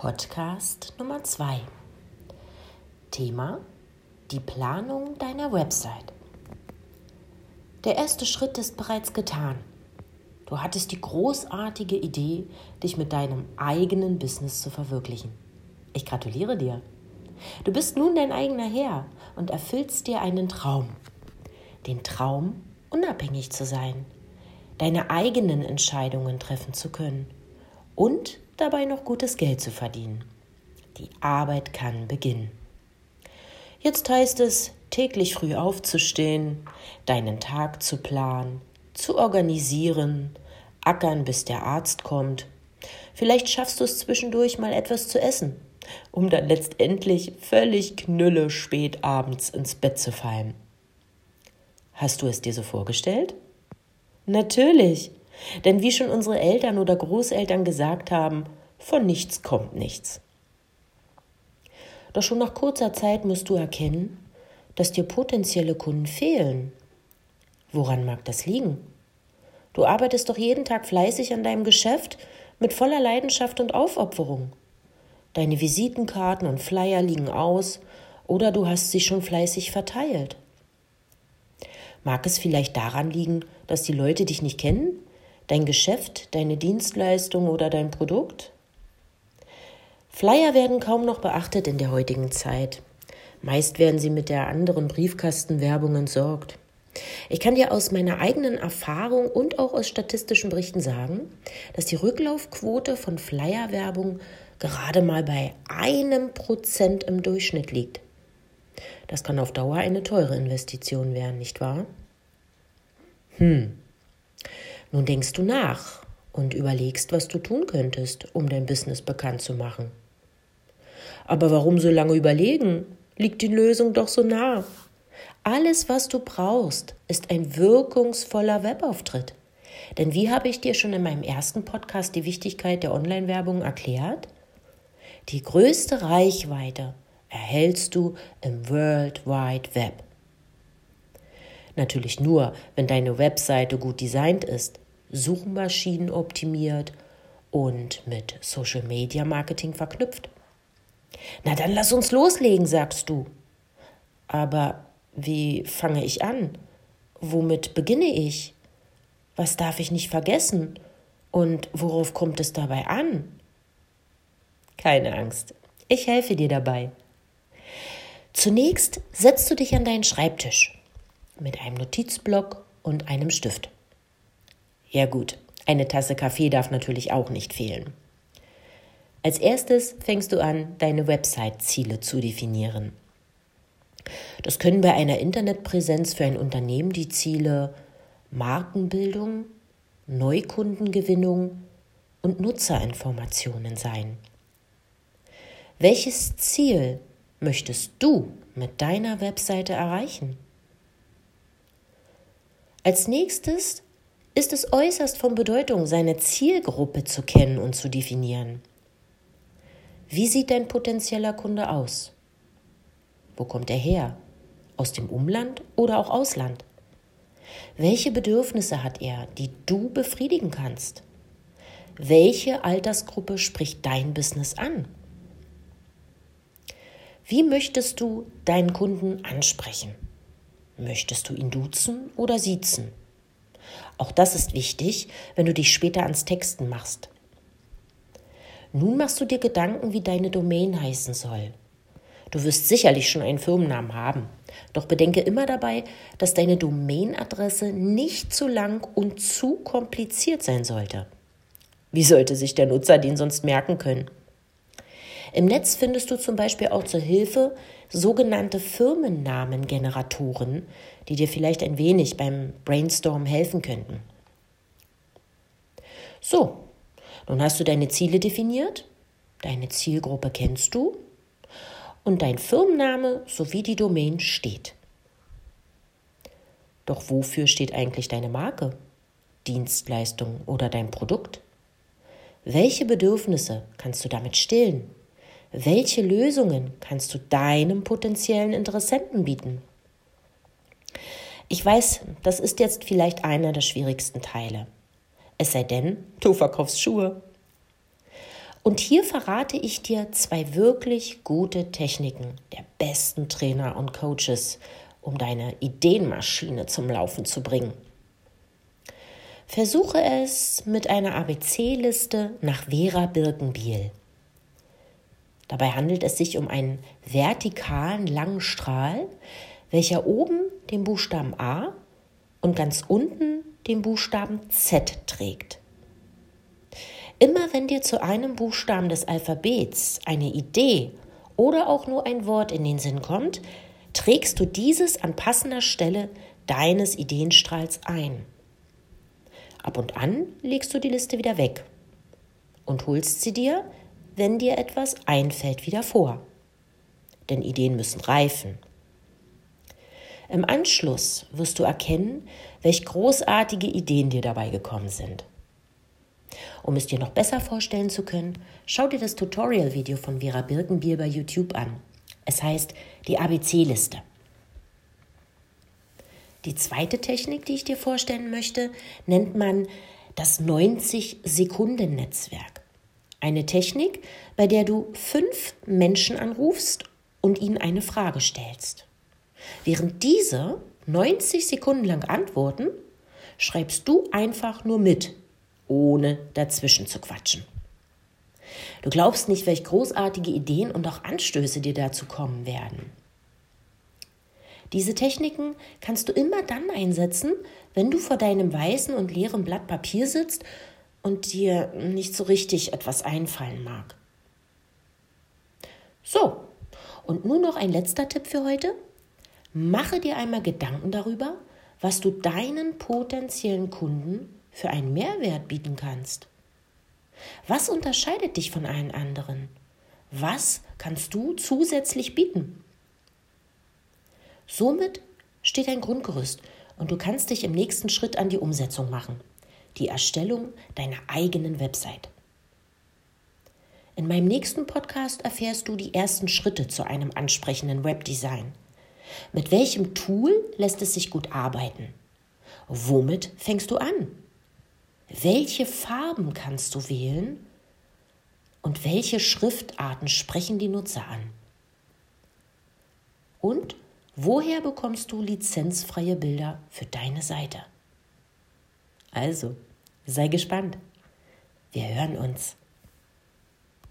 Podcast Nummer 2. Thema die Planung deiner Website. Der erste Schritt ist bereits getan. Du hattest die großartige Idee, dich mit deinem eigenen Business zu verwirklichen. Ich gratuliere dir. Du bist nun dein eigener Herr und erfüllst dir einen Traum. Den Traum, unabhängig zu sein, deine eigenen Entscheidungen treffen zu können und dabei noch gutes Geld zu verdienen. Die Arbeit kann beginnen. Jetzt heißt es, täglich früh aufzustehen, deinen Tag zu planen, zu organisieren, ackern, bis der Arzt kommt. Vielleicht schaffst du es zwischendurch mal etwas zu essen, um dann letztendlich völlig knülle spät abends ins Bett zu fallen. Hast du es dir so vorgestellt? Natürlich. Denn wie schon unsere Eltern oder Großeltern gesagt haben, von nichts kommt nichts. Doch schon nach kurzer Zeit musst du erkennen, dass dir potenzielle Kunden fehlen. Woran mag das liegen? Du arbeitest doch jeden Tag fleißig an deinem Geschäft mit voller Leidenschaft und Aufopferung. Deine Visitenkarten und Flyer liegen aus oder du hast sie schon fleißig verteilt. Mag es vielleicht daran liegen, dass die Leute dich nicht kennen dein Geschäft, deine Dienstleistung oder dein Produkt? Flyer werden kaum noch beachtet in der heutigen Zeit. Meist werden sie mit der anderen Briefkastenwerbung entsorgt. Ich kann dir aus meiner eigenen Erfahrung und auch aus statistischen Berichten sagen, dass die Rücklaufquote von Flyerwerbung gerade mal bei einem Prozent im Durchschnitt liegt. Das kann auf Dauer eine teure Investition werden, nicht wahr? Hm, nun denkst du nach und überlegst, was du tun könntest, um dein Business bekannt zu machen. Aber warum so lange überlegen? Liegt die Lösung doch so nah. Alles, was du brauchst, ist ein wirkungsvoller Webauftritt. Denn wie habe ich dir schon in meinem ersten Podcast die Wichtigkeit der Online-Werbung erklärt? Die größte Reichweite erhältst du im World Wide Web. Natürlich nur, wenn deine Webseite gut designt ist, Suchmaschinen optimiert und mit Social Media Marketing verknüpft. Na dann lass uns loslegen, sagst du. Aber wie fange ich an? Womit beginne ich? Was darf ich nicht vergessen? Und worauf kommt es dabei an? Keine Angst, ich helfe dir dabei. Zunächst setzt du dich an deinen Schreibtisch mit einem Notizblock und einem Stift. Ja gut, eine Tasse Kaffee darf natürlich auch nicht fehlen. Als erstes fängst du an, deine Website-Ziele zu definieren. Das können bei einer Internetpräsenz für ein Unternehmen die Ziele Markenbildung, Neukundengewinnung und Nutzerinformationen sein. Welches Ziel möchtest du mit deiner Webseite erreichen? Als nächstes ist es äußerst von Bedeutung, seine Zielgruppe zu kennen und zu definieren. Wie sieht dein potenzieller Kunde aus? Wo kommt er her? Aus dem Umland oder auch Ausland? Welche Bedürfnisse hat er, die du befriedigen kannst? Welche Altersgruppe spricht dein Business an? Wie möchtest du deinen Kunden ansprechen? Möchtest du ihn duzen oder siezen? Auch das ist wichtig, wenn du dich später ans Texten machst. Nun machst du dir Gedanken, wie deine Domain heißen soll. Du wirst sicherlich schon einen Firmennamen haben, doch bedenke immer dabei, dass deine Domainadresse nicht zu lang und zu kompliziert sein sollte. Wie sollte sich der Nutzer den sonst merken können? Im Netz findest du zum Beispiel auch zur Hilfe sogenannte Firmennamengeneratoren, die dir vielleicht ein wenig beim Brainstorm helfen könnten. So, nun hast du deine Ziele definiert, deine Zielgruppe kennst du und dein Firmenname sowie die Domain steht. Doch wofür steht eigentlich deine Marke, Dienstleistung oder dein Produkt? Welche Bedürfnisse kannst du damit stillen? Welche Lösungen kannst du deinem potenziellen Interessenten bieten? Ich weiß, das ist jetzt vielleicht einer der schwierigsten Teile. Es sei denn, du verkaufst Schuhe. Und hier verrate ich dir zwei wirklich gute Techniken der besten Trainer und Coaches, um deine Ideenmaschine zum Laufen zu bringen. Versuche es mit einer ABC-Liste nach Vera Birkenbiel. Dabei handelt es sich um einen vertikalen langen Strahl, welcher oben den Buchstaben A und ganz unten den Buchstaben Z trägt. Immer wenn dir zu einem Buchstaben des Alphabets eine Idee oder auch nur ein Wort in den Sinn kommt, trägst du dieses an passender Stelle deines Ideenstrahls ein. Ab und an legst du die Liste wieder weg und holst sie dir, wenn dir etwas einfällt, wieder vor. Denn Ideen müssen reifen. Im Anschluss wirst du erkennen, welch großartige Ideen dir dabei gekommen sind. Um es dir noch besser vorstellen zu können, schau dir das Tutorial-Video von Vera Birkenbier bei YouTube an. Es heißt die ABC-Liste. Die zweite Technik, die ich dir vorstellen möchte, nennt man das 90-Sekunden-Netzwerk. Eine Technik, bei der du fünf Menschen anrufst und ihnen eine Frage stellst. Während diese 90 Sekunden lang antworten, schreibst du einfach nur mit, ohne dazwischen zu quatschen. Du glaubst nicht, welch großartige Ideen und auch Anstöße dir dazu kommen werden. Diese Techniken kannst du immer dann einsetzen, wenn du vor deinem weißen und leeren Blatt Papier sitzt und dir nicht so richtig etwas einfallen mag. So, und nun noch ein letzter Tipp für heute. Mache dir einmal Gedanken darüber, was du deinen potenziellen Kunden für einen Mehrwert bieten kannst. Was unterscheidet dich von allen anderen? Was kannst du zusätzlich bieten? Somit steht ein Grundgerüst und du kannst dich im nächsten Schritt an die Umsetzung machen, die Erstellung deiner eigenen Website. In meinem nächsten Podcast erfährst du die ersten Schritte zu einem ansprechenden Webdesign. Mit welchem Tool lässt es sich gut arbeiten? Womit fängst du an? Welche Farben kannst du wählen? Und welche Schriftarten sprechen die Nutzer an? Und woher bekommst du lizenzfreie Bilder für deine Seite? Also, sei gespannt. Wir hören uns.